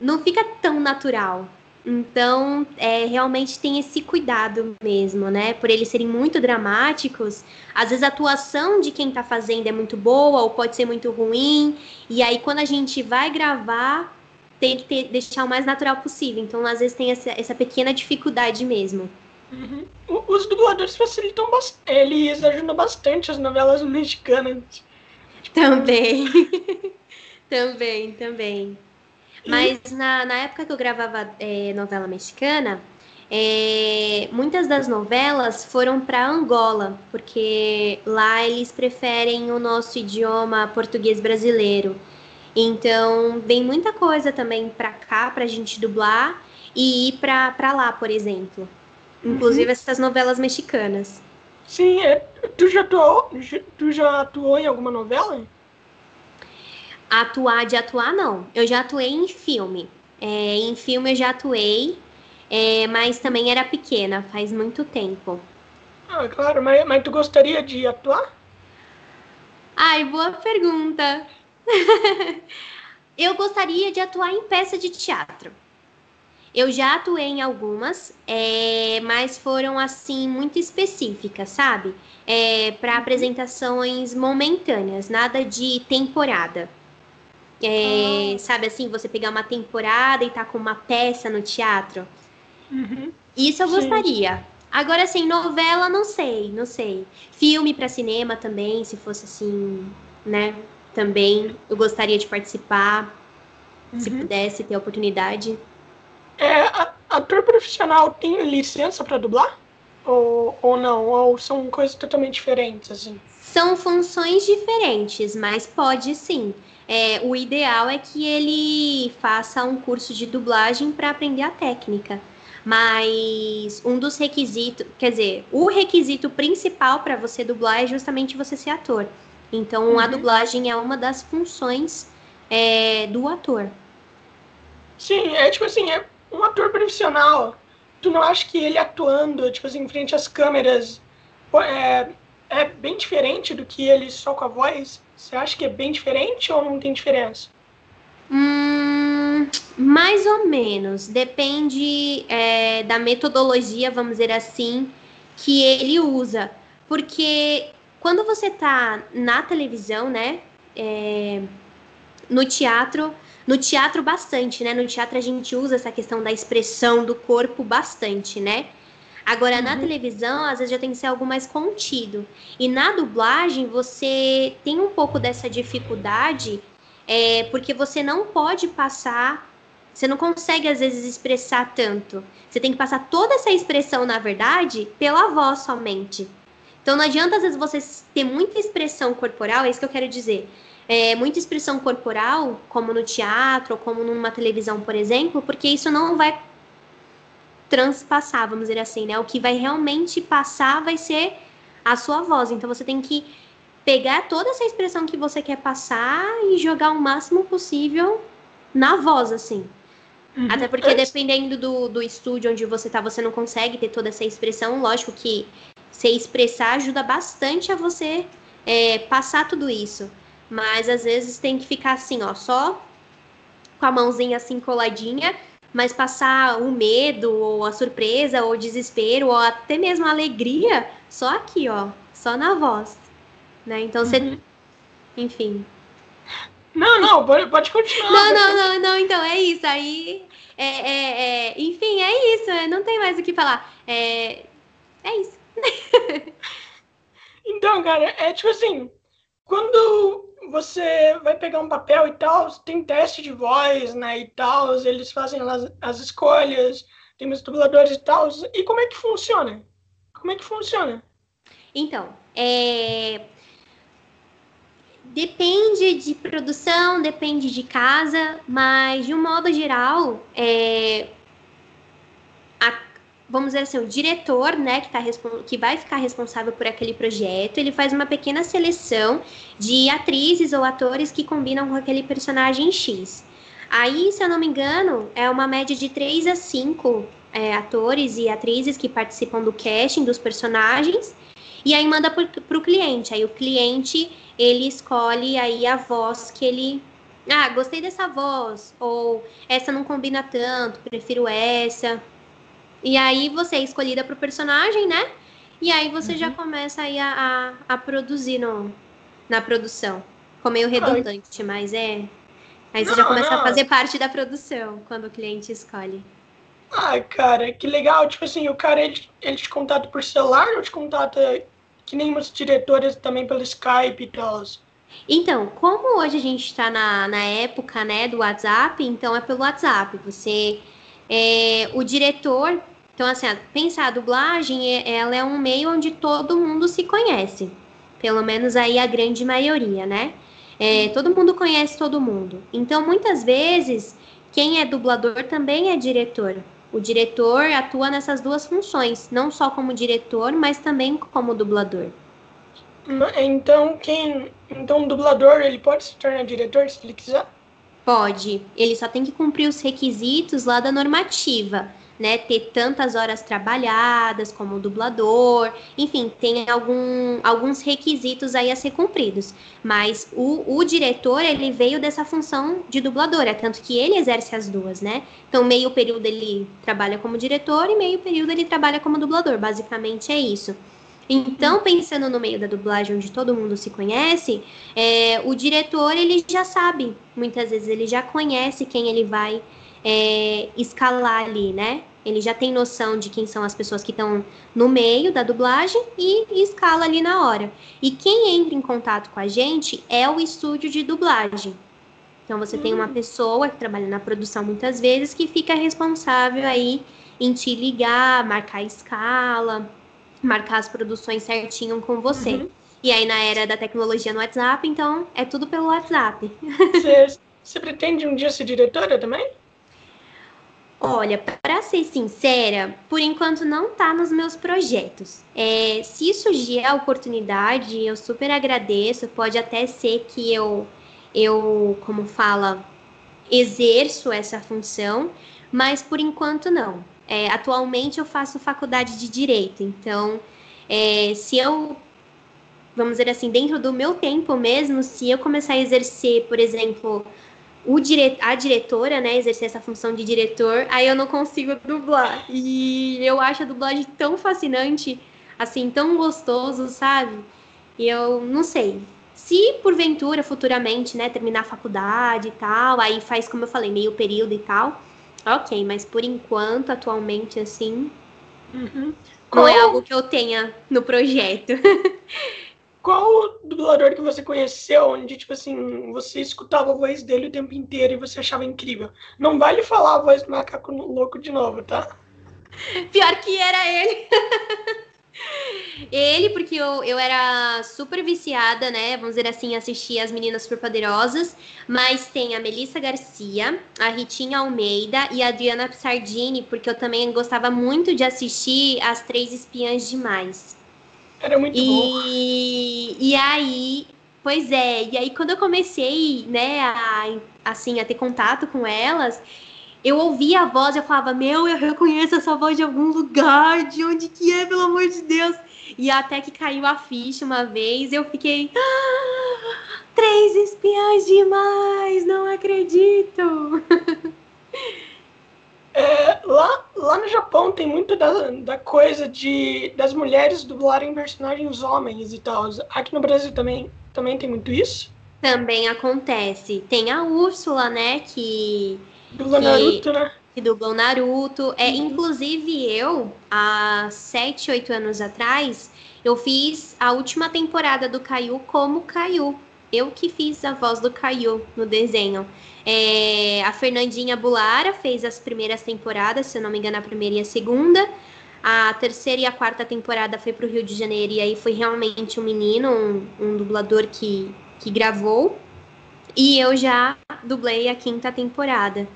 não fica tão natural. Então, é, realmente tem esse cuidado mesmo, né? Por eles serem muito dramáticos, às vezes a atuação de quem tá fazendo é muito boa ou pode ser muito ruim, e aí quando a gente vai gravar, tem que ter, deixar o mais natural possível. Então, às vezes tem essa, essa pequena dificuldade mesmo. Uhum. Os dubladores facilitam bastante, eles ajudam bastante as novelas mexicanas. Também. também, também. Mas na, na época que eu gravava é, novela mexicana, é, muitas das novelas foram para Angola, porque lá eles preferem o nosso idioma português brasileiro. Então, vem muita coisa também para cá, para a gente dublar e ir para lá, por exemplo. Inclusive uhum. essas novelas mexicanas. Sim, é, tu, já atuou, tu já atuou em alguma novela? Atuar de atuar, não. Eu já atuei em filme. É, em filme eu já atuei, é, mas também era pequena, faz muito tempo. Ah, claro, mas, mas tu gostaria de atuar? Ai, boa pergunta. eu gostaria de atuar em peça de teatro. Eu já atuei em algumas, é, mas foram assim muito específicas, sabe? É, para uhum. apresentações momentâneas, nada de temporada. É, ah. Sabe assim, você pegar uma temporada e tá com uma peça no teatro. Uhum. Isso eu Sim. gostaria. Agora, assim, novela, não sei, não sei. Filme para cinema também, se fosse assim, né? Também eu gostaria de participar, uhum. se pudesse ter a oportunidade. É, ator profissional tem licença para dublar? Ou, ou não? Ou são coisas totalmente diferentes, assim? São funções diferentes, mas pode sim. É, o ideal é que ele faça um curso de dublagem para aprender a técnica. Mas um dos requisitos, quer dizer, o requisito principal para você dublar é justamente você ser ator. Então, uhum. a dublagem é uma das funções é, do ator. Sim, é tipo assim, é um ator profissional, tu não acha que ele atuando, tipo assim, em frente às câmeras, é, é bem diferente do que ele só com a voz? Você acha que é bem diferente ou não tem diferença? Hum, mais ou menos. Depende é, da metodologia, vamos dizer assim, que ele usa. Porque quando você tá na televisão, né? É, no teatro, no teatro, bastante, né? No teatro a gente usa essa questão da expressão do corpo bastante, né? Agora, uhum. na televisão, às vezes já tem que ser algo mais contido. E na dublagem, você tem um pouco dessa dificuldade, é, porque você não pode passar. Você não consegue, às vezes, expressar tanto. Você tem que passar toda essa expressão, na verdade, pela voz somente. Então, não adianta, às vezes, você ter muita expressão corporal, é isso que eu quero dizer é, muita expressão corporal, como no teatro ou como numa televisão, por exemplo, porque isso não vai transpassar, vamos dizer assim, né? O que vai realmente passar vai ser a sua voz. Então você tem que pegar toda essa expressão que você quer passar e jogar o máximo possível na voz, assim. Uhum. Até porque dependendo do, do estúdio onde você tá, você não consegue ter toda essa expressão. Lógico que se expressar ajuda bastante a você é, passar tudo isso. Mas às vezes tem que ficar assim, ó, só com a mãozinha assim coladinha, mas passar o medo, ou a surpresa, ou o desespero, ou até mesmo a alegria, só aqui, ó, só na voz. Né? Então você. Uhum. Enfim. Não, não, pode, pode continuar. Não, não, não, não, então é isso. Aí. É, é, é, enfim, é isso. É, não tem mais o que falar. É, é isso. então, cara, é tipo assim. Quando você vai pegar um papel e tal, tem teste de voz, né, e tal, eles fazem as, as escolhas, tem os dubladores e tal, e como é que funciona? Como é que funciona? Então, é... Depende de produção, depende de casa, mas de um modo geral, é, vamos dizer assim, o diretor, né, que, tá, que vai ficar responsável por aquele projeto, ele faz uma pequena seleção de atrizes ou atores que combinam com aquele personagem X. Aí, se eu não me engano, é uma média de 3 a 5 é, atores e atrizes que participam do casting dos personagens. E aí manda para o cliente. Aí o cliente ele escolhe aí a voz que ele. Ah, gostei dessa voz. Ou essa não combina tanto, prefiro essa. E aí você é escolhida para o personagem, né? E aí você uhum. já começa aí a, a, a, produzir no, na produção. Ficou meio redundante, Ai. mas é. Aí você não, já começa não. a fazer parte da produção quando o cliente escolhe. Ai, cara, que legal. Tipo assim, o cara ele, ele te contata por celular ou te contata que nem umas diretoras também pelo Skype e tal. Então, como hoje a gente está na, na época né, do WhatsApp, então é pelo WhatsApp. Você, é, o diretor, então assim, pensar a dublagem, é, ela é um meio onde todo mundo se conhece, pelo menos aí a grande maioria, né? É, todo mundo conhece todo mundo. Então, muitas vezes, quem é dublador também é diretor. O diretor atua nessas duas funções, não só como diretor, mas também como dublador. Então, quem, então o dublador ele pode se tornar diretor se ele quiser? Pode. Ele só tem que cumprir os requisitos lá da normativa né, ter tantas horas trabalhadas como dublador, enfim, tem algum, alguns requisitos aí a ser cumpridos. Mas o, o diretor, ele veio dessa função de dublador, é tanto que ele exerce as duas, né? Então, meio período ele trabalha como diretor e meio período ele trabalha como dublador, basicamente é isso. Então, pensando no meio da dublagem, onde todo mundo se conhece, é, o diretor ele já sabe, muitas vezes ele já conhece quem ele vai é, escalar ali, né? Ele já tem noção de quem são as pessoas que estão no meio da dublagem e, e escala ali na hora. E quem entra em contato com a gente é o estúdio de dublagem. Então você tem uma hum. pessoa que trabalha na produção muitas vezes que fica responsável aí em te ligar, marcar a escala, marcar as produções certinho com você. Uhum. E aí na era da tecnologia no WhatsApp, então é tudo pelo WhatsApp. Você, você pretende um dia ser diretora também? Olha, para ser sincera, por enquanto não está nos meus projetos. É, se surgir a oportunidade, eu super agradeço. Pode até ser que eu, eu, como fala, exerço essa função, mas por enquanto não. É, atualmente eu faço faculdade de direito, então é, se eu, vamos dizer assim, dentro do meu tempo mesmo, se eu começar a exercer, por exemplo, o dire... a diretora, né, exercer essa função de diretor, aí eu não consigo dublar. E eu acho a dublagem tão fascinante, assim, tão gostoso, sabe? E eu não sei. Se porventura, futuramente, né, terminar a faculdade e tal, aí faz, como eu falei, meio período e tal, ok, mas por enquanto, atualmente, assim, uhum. não é algo que eu tenha no projeto. Qual dublador que você conheceu onde, tipo assim, você escutava a voz dele o tempo inteiro e você achava incrível? Não vale falar a voz do macaco louco de novo, tá? Pior que era ele. ele, porque eu, eu era super viciada, né? Vamos dizer assim, assistir as Meninas Superpoderosas. Mas tem a Melissa Garcia, a Ritinha Almeida e a Adriana Sardini, porque eu também gostava muito de assistir As Três Espiãs Demais. Era muito e, bom. E aí, pois é, e aí quando eu comecei, né, a, assim, a ter contato com elas, eu ouvia a voz e eu falava, meu, eu reconheço essa voz de algum lugar, de onde que é, pelo amor de Deus. E até que caiu a ficha uma vez, eu fiquei. Ah, três espiãs demais, não acredito! É, lá, lá no Japão tem muito da, da coisa de das mulheres dublarem personagens homens e tal. Aqui no Brasil também, também tem muito isso? Também acontece. Tem a Úrsula, né, que... Dubla que, Naruto, né? Que dubla Naruto. É, uhum. Inclusive eu, há sete, oito anos atrás, eu fiz a última temporada do Caio como Caio. Eu que fiz a voz do Caio no desenho. É, a Fernandinha Bulara fez as primeiras temporadas, se eu não me engano, a primeira e a segunda. A terceira e a quarta temporada foi para o Rio de Janeiro e aí foi realmente um menino, um, um dublador que, que gravou. E eu já dublei a quinta temporada.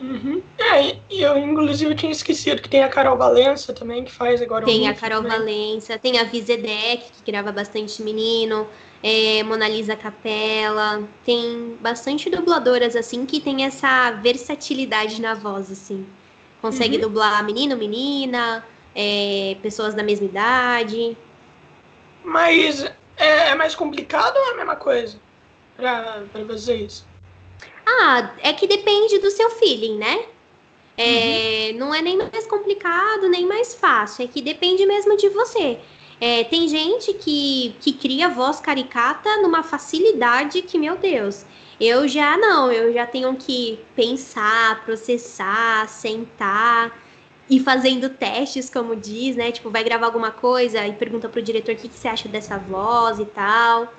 Uhum. É, e eu inclusive tinha esquecido que tem a Carol Valença também, que faz agora Tem a Carol também. Valença, tem a Vizedec, que grava bastante menino é, Mona Lisa Capella, tem bastante dubladoras assim que tem essa versatilidade na voz, assim. Consegue uhum. dublar menino, menina, é, pessoas da mesma idade. Mas é, é, mais complicado ou é a mesma coisa pra, pra vocês? Ah, é que depende do seu feeling, né? É, uhum. Não é nem mais complicado, nem mais fácil. É que depende mesmo de você. É, tem gente que, que cria voz caricata numa facilidade que, meu Deus, eu já não, eu já tenho que pensar, processar, sentar e fazendo testes, como diz, né? Tipo, vai gravar alguma coisa e pergunta pro diretor o que, que você acha dessa voz e tal.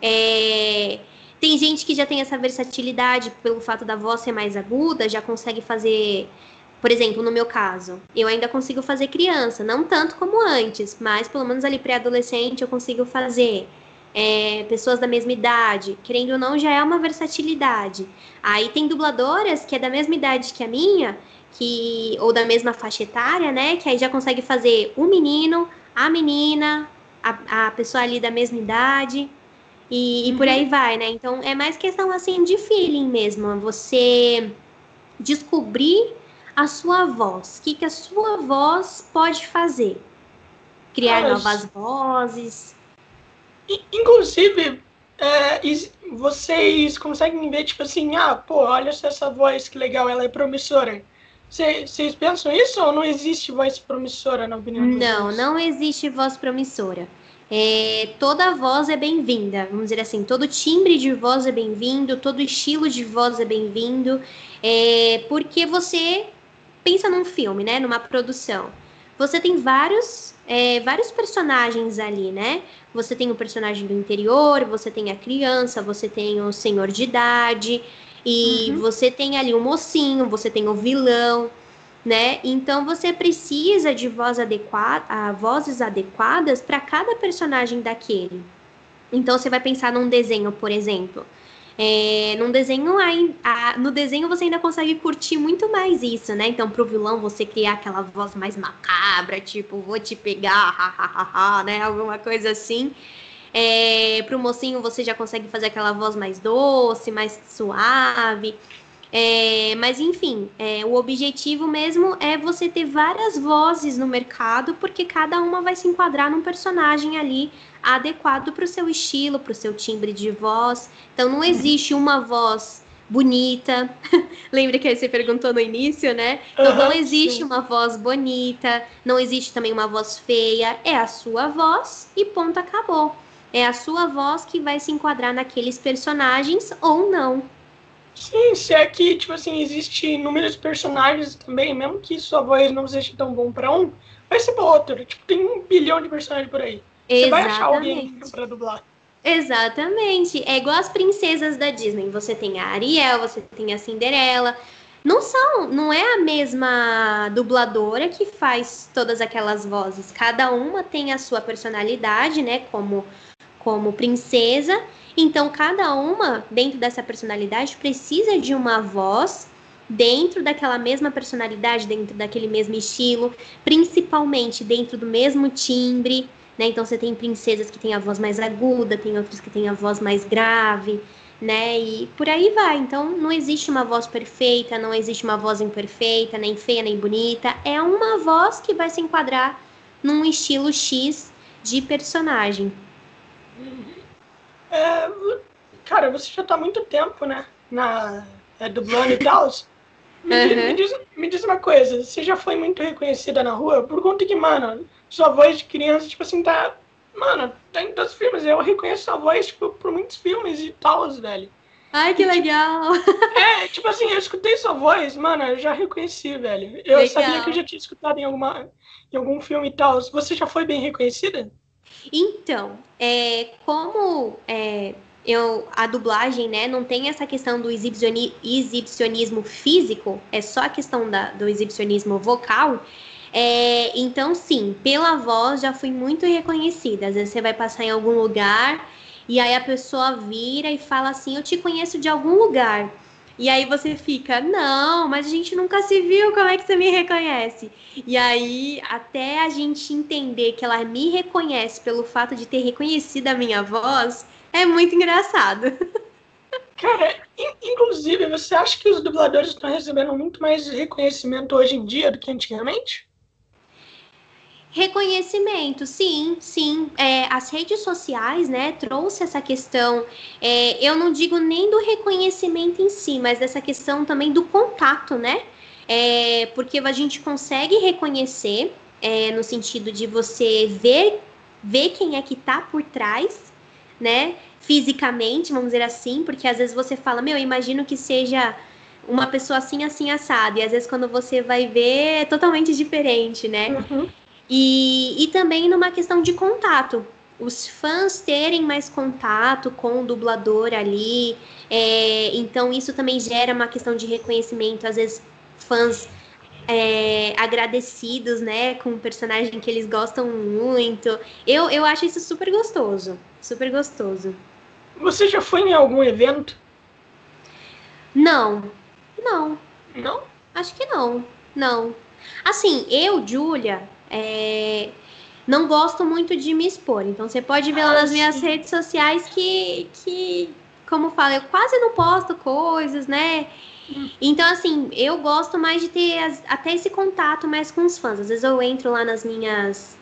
É, tem gente que já tem essa versatilidade pelo fato da voz ser mais aguda, já consegue fazer por exemplo, no meu caso, eu ainda consigo fazer criança, não tanto como antes, mas pelo menos ali pré-adolescente eu consigo fazer. É, pessoas da mesma idade, querendo ou não, já é uma versatilidade. Aí tem dubladoras que é da mesma idade que a minha, que ou da mesma faixa etária, né? Que aí já consegue fazer o menino, a menina, a, a pessoa ali da mesma idade. E, e por uhum. aí vai, né? Então é mais questão assim de feeling mesmo. Você descobrir a sua voz. O que, que a sua voz pode fazer? Criar Mas, novas vozes. Inclusive, é, vocês conseguem ver, tipo assim, ah, pô, olha essa voz que legal, ela é promissora. Vocês pensam isso ou não existe voz promissora, na opinião de Não, vocês? não existe voz promissora. É, toda voz é bem-vinda, vamos dizer assim, todo timbre de voz é bem-vindo, todo estilo de voz é bem-vindo, é, porque você pensa num filme, né? Numa produção. Você tem vários, é, vários personagens ali, né? Você tem o personagem do interior, você tem a criança, você tem o senhor de idade, e uhum. você tem ali o mocinho, você tem o vilão, né? Então você precisa de voz adequada, vozes adequadas para cada personagem daquele. Então você vai pensar num desenho, por exemplo. É, num desenho, a, no desenho você ainda consegue curtir muito mais isso, né? Então, pro vilão você criar aquela voz mais macabra, tipo, vou te pegar, hahaha, né? Alguma coisa assim. É, pro mocinho você já consegue fazer aquela voz mais doce, mais suave. É, mas enfim, é, o objetivo mesmo é você ter várias vozes no mercado, porque cada uma vai se enquadrar num personagem ali adequado para o seu estilo, para o seu timbre de voz. Então não existe uma voz bonita. Lembra que você perguntou no início, né? Então uhum, não existe sim. uma voz bonita, não existe também uma voz feia, é a sua voz e ponto acabou. É a sua voz que vai se enquadrar naqueles personagens ou não. Sim, se é que, tipo assim, existe inúmeros personagens também, mesmo que sua voz não seja tão bom para um, vai ser para outro. Tipo, tem um bilhão de personagens por aí. Você vai achar alguém pra dublar. Exatamente. É igual as princesas da Disney. Você tem a Ariel, você tem a Cinderela. Não são, não é a mesma dubladora que faz todas aquelas vozes. Cada uma tem a sua personalidade, né, como como princesa. Então, cada uma dentro dessa personalidade precisa de uma voz dentro daquela mesma personalidade, dentro daquele mesmo estilo, principalmente dentro do mesmo timbre, né? Então você tem princesas que têm a voz mais aguda, tem outras que têm a voz mais grave, né? E por aí vai. Então não existe uma voz perfeita, não existe uma voz imperfeita, nem feia nem bonita. É uma voz que vai se enquadrar num estilo X de personagem. É, cara, você já tá há muito tempo, né? Na é, dublando e tal. Me, uhum. me, diz, me diz uma coisa, você já foi muito reconhecida na rua? Por conta que, mano, sua voz de criança, tipo assim, tá. Mano, tá em todos os filmes. Eu reconheço sua voz, tipo, por muitos filmes e tal, velho. Ai, que legal! É, tipo assim, eu escutei sua voz, mano, eu já reconheci, velho. Eu legal. sabia que eu já tinha escutado em, alguma, em algum filme e tal. Você já foi bem reconhecida? Então, é, como é, eu, a dublagem, né, não tem essa questão do exibicionismo, exibicionismo físico, é só a questão da, do exibicionismo vocal. É, então, sim, pela voz já fui muito reconhecida. Às vezes você vai passar em algum lugar e aí a pessoa vira e fala assim: Eu te conheço de algum lugar. E aí você fica, não, mas a gente nunca se viu, como é que você me reconhece? E aí, até a gente entender que ela me reconhece pelo fato de ter reconhecido a minha voz, é muito engraçado. Cara, inclusive, você acha que os dubladores estão recebendo muito mais reconhecimento hoje em dia do que antigamente? Reconhecimento, sim, sim. É, as redes sociais, né, trouxe essa questão. É, eu não digo nem do reconhecimento em si, mas dessa questão também do contato, né? É, porque a gente consegue reconhecer é, no sentido de você ver, ver quem é que tá por trás, né? Fisicamente, vamos dizer assim, porque às vezes você fala, meu, imagino que seja uma pessoa assim, assim, assada, e às vezes quando você vai ver é totalmente diferente, né? Uhum. E, e também numa questão de contato. Os fãs terem mais contato com o dublador ali. É, então, isso também gera uma questão de reconhecimento. Às vezes, fãs é, agradecidos, né, com o personagem que eles gostam muito. Eu, eu acho isso super gostoso. Super gostoso. Você já foi em algum evento? Não. Não. Não? Acho que não. Não. Assim, eu, Julia, é, não gosto muito de me expor. Então você pode ver lá nas minhas sim. redes sociais que, que, como falo, eu quase não posto coisas, né? Então, assim, eu gosto mais de ter as, até esse contato mais com os fãs. Às vezes eu entro lá nas minhas.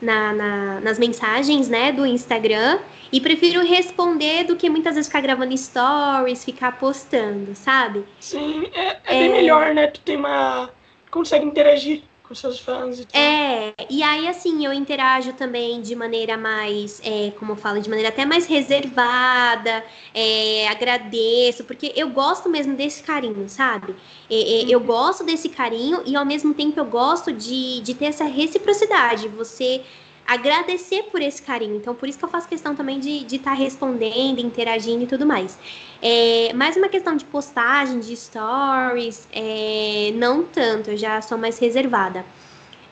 Na, na, nas mensagens, né, do Instagram e prefiro responder do que muitas vezes ficar gravando stories, ficar postando, sabe? Sim, é, é bem é... melhor, né? Tu tem uma. consegue interagir com seus fãs e tal. É, e aí assim, eu interajo também de maneira mais, é, como eu falo, de maneira até mais reservada, é, agradeço, porque eu gosto mesmo desse carinho, sabe? É, é, eu uhum. gosto desse carinho e ao mesmo tempo eu gosto de, de ter essa reciprocidade, você agradecer por esse carinho. Então, por isso que eu faço questão também de estar tá respondendo, interagindo e tudo mais. É, mais uma questão de postagem, de stories, é, não tanto, eu já sou mais reservada.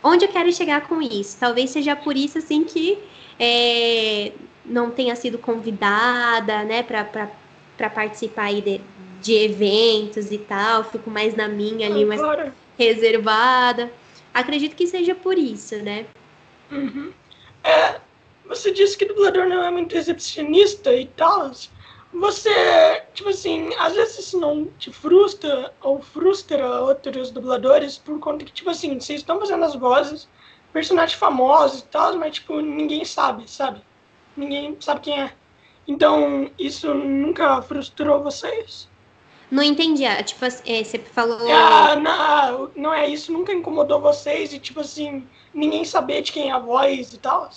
Onde eu quero chegar com isso? Talvez seja por isso, assim, que é, não tenha sido convidada, né, para participar aí de, de eventos e tal, fico mais na minha ali, mais reservada. Acredito que seja por isso, né? Uhum. É, você disse que dublador não é muito recepcionista e tal. Você, tipo assim, às vezes isso não te frustra ou frustra outros dubladores por conta que, tipo assim, vocês estão fazendo as vozes, personagens famosos e tal, mas, tipo, ninguém sabe, sabe? Ninguém sabe quem é. Então, isso nunca frustrou vocês? Não entendi. Ah, tipo, é, você falou. Ah, não, não é isso, nunca incomodou vocês e, tipo assim, ninguém saber de quem é a voz e tal?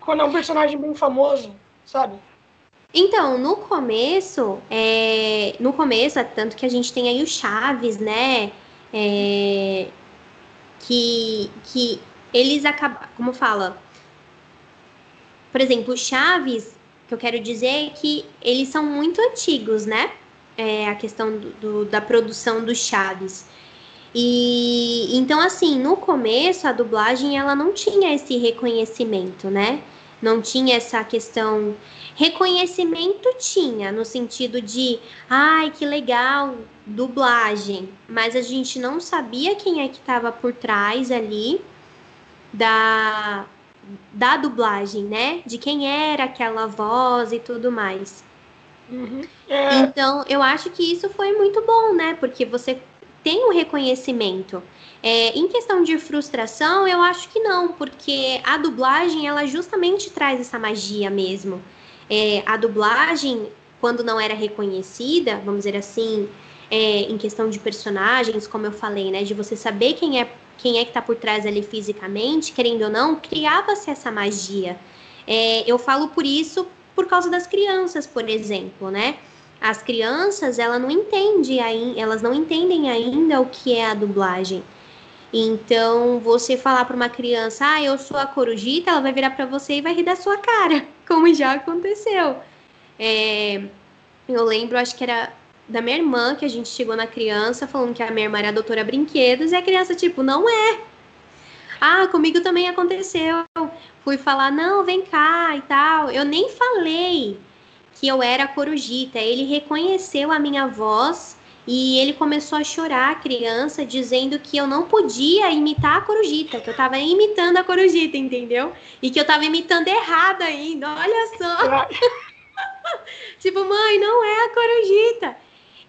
Quando é um personagem bem famoso, sabe? Então, no começo, é, no começo, é tanto que a gente tem aí o Chaves, né? É, que, que eles acabam, como fala? Por exemplo, o Chaves, que eu quero dizer é que eles são muito antigos, né? É, a questão do, do, da produção do Chaves. E então, assim, no começo a dublagem ela não tinha esse reconhecimento, né? Não tinha essa questão. Reconhecimento tinha, no sentido de, ai, que legal, dublagem. Mas a gente não sabia quem é que estava por trás ali da, da dublagem, né? De quem era aquela voz e tudo mais. Uhum. É... Então, eu acho que isso foi muito bom, né? Porque você tem o um reconhecimento. É, em questão de frustração, eu acho que não, porque a dublagem, ela justamente traz essa magia mesmo. É, a dublagem, quando não era reconhecida, vamos dizer assim, é, em questão de personagens, como eu falei, né? De você saber quem é quem é que está por trás ali fisicamente, querendo ou não, criava-se essa magia. É, eu falo por isso por causa das crianças, por exemplo, né? As crianças, ela não entende, elas não entendem ainda o que é a dublagem. Então, você falar para uma criança, ah, eu sou a corujita, ela vai virar para você e vai rir da sua cara, como já aconteceu. É, eu lembro, acho que era da minha irmã, que a gente chegou na criança falando que a minha irmã era a doutora Brinquedos, e a criança, tipo, não é. Ah, comigo também aconteceu. Fui falar, não, vem cá e tal. Eu nem falei que eu era a corujita. Ele reconheceu a minha voz e ele começou a chorar, a criança, dizendo que eu não podia imitar a corujita, que eu tava imitando a corujita, entendeu? E que eu tava imitando errado ainda, olha só. tipo, mãe, não é a corujita.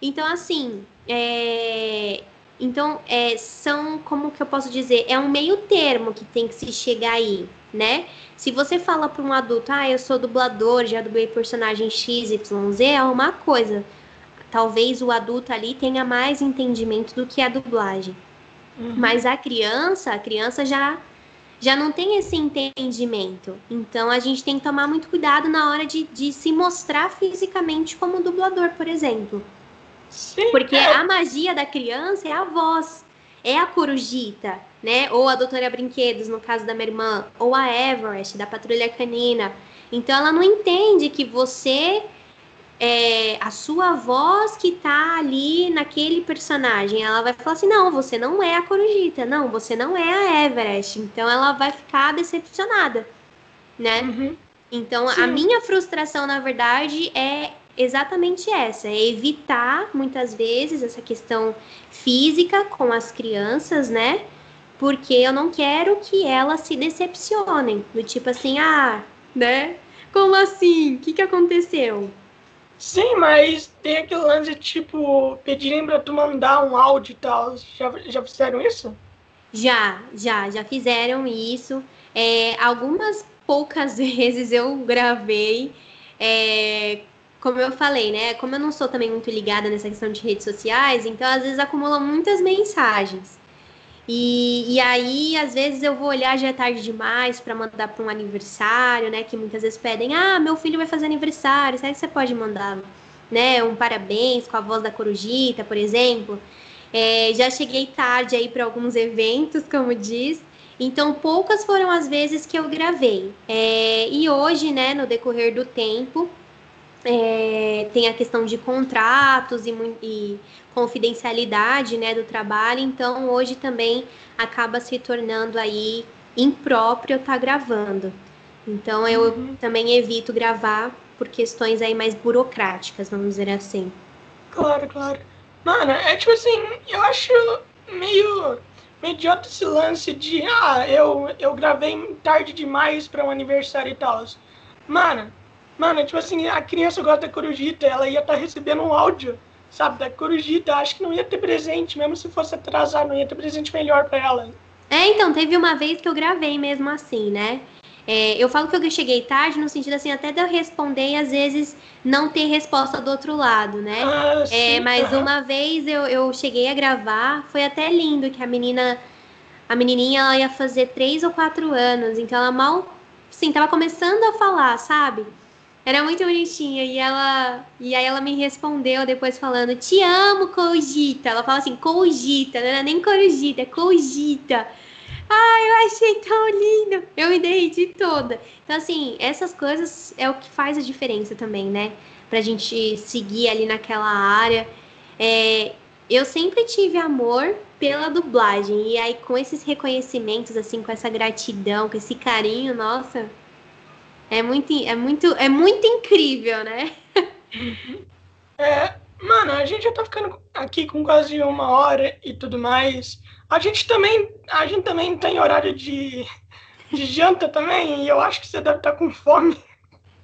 Então, assim, é... então é, são, como que eu posso dizer, é um meio termo que tem que se chegar aí, né? Se você fala para um adulto, ah, eu sou dublador, já dublei personagem XYZ, é uma coisa. Talvez o adulto ali tenha mais entendimento do que a dublagem. Uhum. Mas a criança, a criança já já não tem esse entendimento. Então a gente tem que tomar muito cuidado na hora de, de se mostrar fisicamente como dublador, por exemplo. Sim, Porque é. a magia da criança é a voz, é a corujita, né? Ou a doutora Brinquedos, no caso da minha irmã, ou a Everest, da Patrulha Canina. Então ela não entende que você é a sua voz que tá ali naquele personagem. Ela vai falar assim: não, você não é a Corujita, não, você não é a Everest. Então ela vai ficar decepcionada, né? Uhum. Então Sim. a minha frustração, na verdade, é exatamente essa: é evitar muitas vezes essa questão física com as crianças, né? Porque eu não quero que elas se decepcionem. Do tipo assim, ah, né? Como assim? O que, que aconteceu? Sim, mas tem aquele lance tipo, pedirem pra tu mandar um áudio e tal. Já, já fizeram isso? Já, já, já fizeram isso. É, algumas poucas vezes eu gravei. É, como eu falei, né? Como eu não sou também muito ligada nessa questão de redes sociais, então às vezes acumulam muitas mensagens. E, e aí, às vezes, eu vou olhar já é tarde demais para mandar para um aniversário, né? Que muitas vezes pedem, ah, meu filho vai fazer aniversário, será que você pode mandar, né? Um parabéns com a voz da corujita, por exemplo. É, já cheguei tarde aí para alguns eventos, como diz. Então, poucas foram as vezes que eu gravei. É, e hoje, né, no decorrer do tempo, é, tem a questão de contratos e, e, confidencialidade né, do trabalho, então hoje também acaba se tornando aí impróprio estar tá gravando. Então eu uhum. também evito gravar por questões aí mais burocráticas, vamos dizer assim. Claro, claro. Mano, é tipo assim, eu acho meio, meio idiota esse lance de ah, eu, eu gravei tarde demais para um aniversário e tal. Mano, mano, tipo assim, a criança gosta da corujita, ela ia estar tá recebendo um áudio sabe, da Corujita. Acho que não ia ter presente, mesmo se fosse atrasar, não ia ter presente melhor para ela. É, então, teve uma vez que eu gravei mesmo assim, né? É, eu falo que eu cheguei tarde no sentido assim, até de eu responder e às vezes não ter resposta do outro lado, né? Ah, é, sim, mas uhum. uma vez eu, eu cheguei a gravar, foi até lindo que a menina, a menininha, ela ia fazer três ou quatro anos, então ela mal, sim, tava começando a falar, sabe? Era muito bonitinha. E ela. E aí ela me respondeu depois falando: Te amo, Cogita. Ela fala assim, Cogita, não era nem Corujita, é Cogita. Ai, eu achei tão lindo. Eu me derreti toda. Então, assim, essas coisas é o que faz a diferença também, né? Pra gente seguir ali naquela área. É, eu sempre tive amor pela dublagem. E aí, com esses reconhecimentos, assim, com essa gratidão, com esse carinho, nossa, é muito, é muito, é muito incrível, né? É, mano, a gente já tá ficando aqui com quase uma hora e tudo mais. A gente também, a gente também tem horário de, de janta também, e eu acho que você deve estar com fome.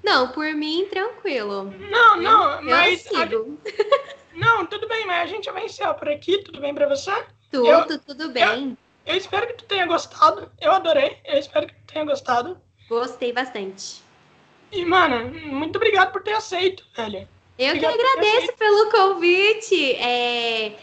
Não, por mim, tranquilo. Não, não, eu, mas. Eu sigo. A... Não, tudo bem, mas a gente vai encerrar por aqui, tudo bem pra você? Tudo, eu, tudo bem. Eu, eu, espero que tu tenha gostado. Eu adorei. Eu espero que tu tenha gostado. Gostei bastante. E, mano, muito obrigado por ter aceito, velho. Eu obrigado que agradeço pelo convite. É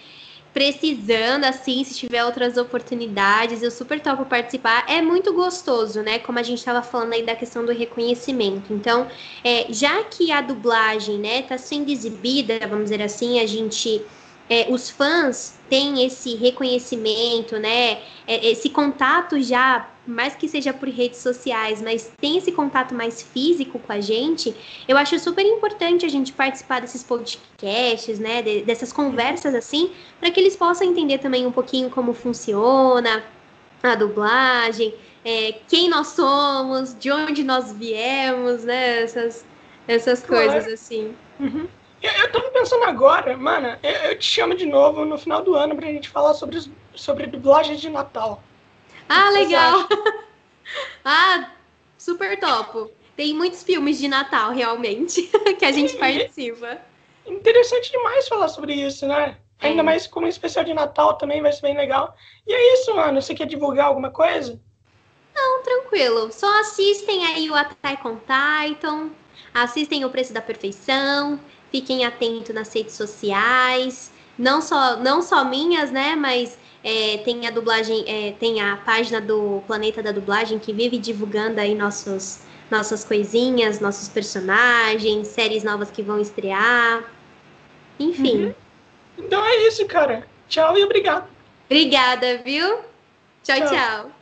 precisando, assim, se tiver outras oportunidades, eu super topo participar. É muito gostoso, né? Como a gente estava falando aí da questão do reconhecimento. Então, é, já que a dublagem, né, tá sendo exibida, vamos dizer assim, a gente. É, os fãs têm esse reconhecimento, né? É, esse contato já mais que seja por redes sociais, mas tem esse contato mais físico com a gente, eu acho super importante a gente participar desses podcasts, né, de, dessas conversas assim, para que eles possam entender também um pouquinho como funciona a dublagem, é, quem nós somos, de onde nós viemos, né, essas, essas claro. coisas assim. Uhum. Eu, eu tava pensando agora, mano, eu, eu, te chamo de novo no final do ano pra gente falar sobre, sobre dublagem de Natal. Ah, legal. ah, super top. Tem muitos filmes de Natal, realmente, que a gente participa. Interessante demais falar sobre isso, né? É. Ainda mais como um especial de Natal também vai ser bem legal. E é isso, mano. Você quer divulgar alguma coisa? Não, tranquilo. Só assistem aí o Attack on Titan, assistem o Preço da Perfeição, fiquem atentos nas redes sociais, não só, não só minhas, né, mas é, tem a dublagem, é, tem a página do Planeta da Dublagem que vive divulgando aí nossos, nossas coisinhas, nossos personagens, séries novas que vão estrear. Enfim. Uhum. Então é isso, cara. Tchau e obrigado. Obrigada, viu? tchau. tchau. tchau.